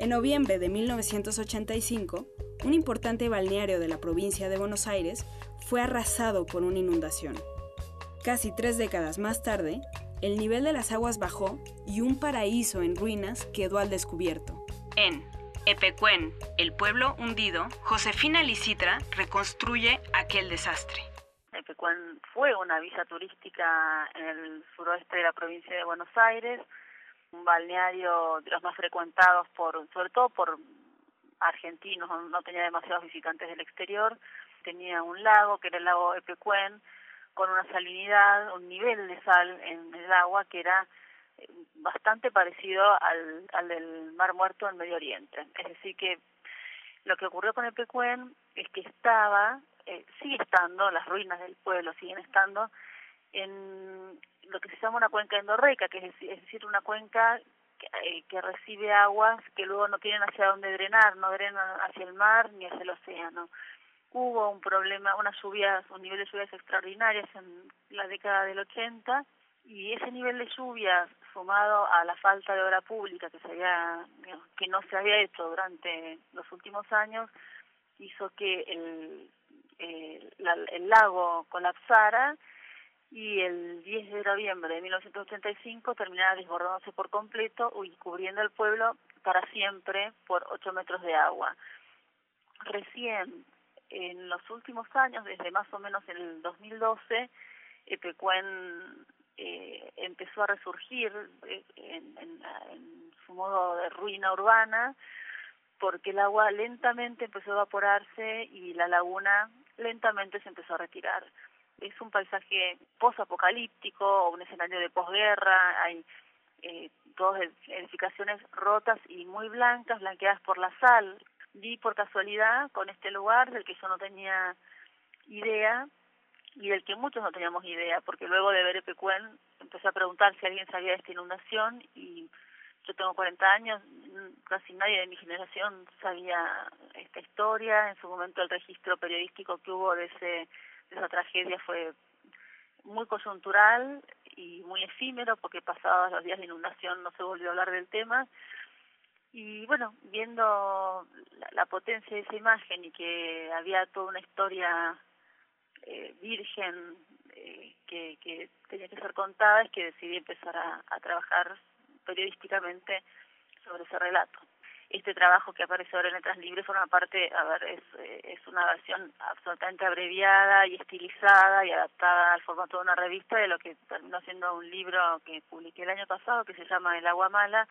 En noviembre de 1985, un importante balneario de la provincia de Buenos Aires fue arrasado por una inundación. Casi tres décadas más tarde, el nivel de las aguas bajó y un paraíso en ruinas quedó al descubierto. En Epecuén, el pueblo hundido, Josefina Licitra reconstruye aquel desastre. Epecuén fue una visa turística en el suroeste de la provincia de Buenos Aires, un balneario de los más frecuentados por, sobre todo por argentinos, no tenía demasiados visitantes del exterior, tenía un lago que era el lago Epecuén, con una salinidad, un nivel de sal en el agua que era eh, bastante parecido al, al del Mar Muerto en Medio Oriente. Es decir, que lo que ocurrió con Epecuén es que estaba, eh, sigue estando, las ruinas del pueblo siguen estando en lo que se llama una cuenca endorreica, que es, decir, una cuenca eh, que, recibe aguas que luego no tienen hacia dónde drenar, no drenan hacia el mar ni hacia el océano. Hubo un problema, unas lluvias, un nivel de lluvias extraordinarias en la década del 80 y ese nivel de lluvias sumado a la falta de obra pública que se había que no se había hecho durante los últimos años hizo que el, el lago colapsara y el 10 de noviembre de 1985 terminaba desbordándose por completo y cubriendo el pueblo para siempre por 8 metros de agua. Recién, en los últimos años, desde más o menos el 2012, Epecuén eh, empezó a resurgir eh, en, en, en su modo de ruina urbana, porque el agua lentamente empezó a evaporarse y la laguna lentamente se empezó a retirar es un paisaje post-apocalíptico o un escenario de posguerra, hay eh, todas edificaciones rotas y muy blancas, blanqueadas por la sal. Vi por casualidad con este lugar del que yo no tenía idea y del que muchos no teníamos idea, porque luego de ver Epecuén empecé a preguntar si alguien sabía de esta inundación y yo tengo 40 años, casi nadie de mi generación sabía esta historia, en su momento el registro periodístico que hubo de ese esa tragedia fue muy coyuntural y muy efímero porque pasados los días de inundación no se volvió a hablar del tema. Y bueno viendo la, potencia de esa imagen y que había toda una historia eh, virgen eh, que, que tenía que ser contada es que decidí empezar a, a trabajar periodísticamente sobre ese relato este trabajo que aparece ahora en Letras Libres forma parte, a ver, es, eh, es una versión absolutamente abreviada y estilizada y adaptada al formato de una revista de lo que terminó siendo un libro que publiqué el año pasado que se llama El agua mala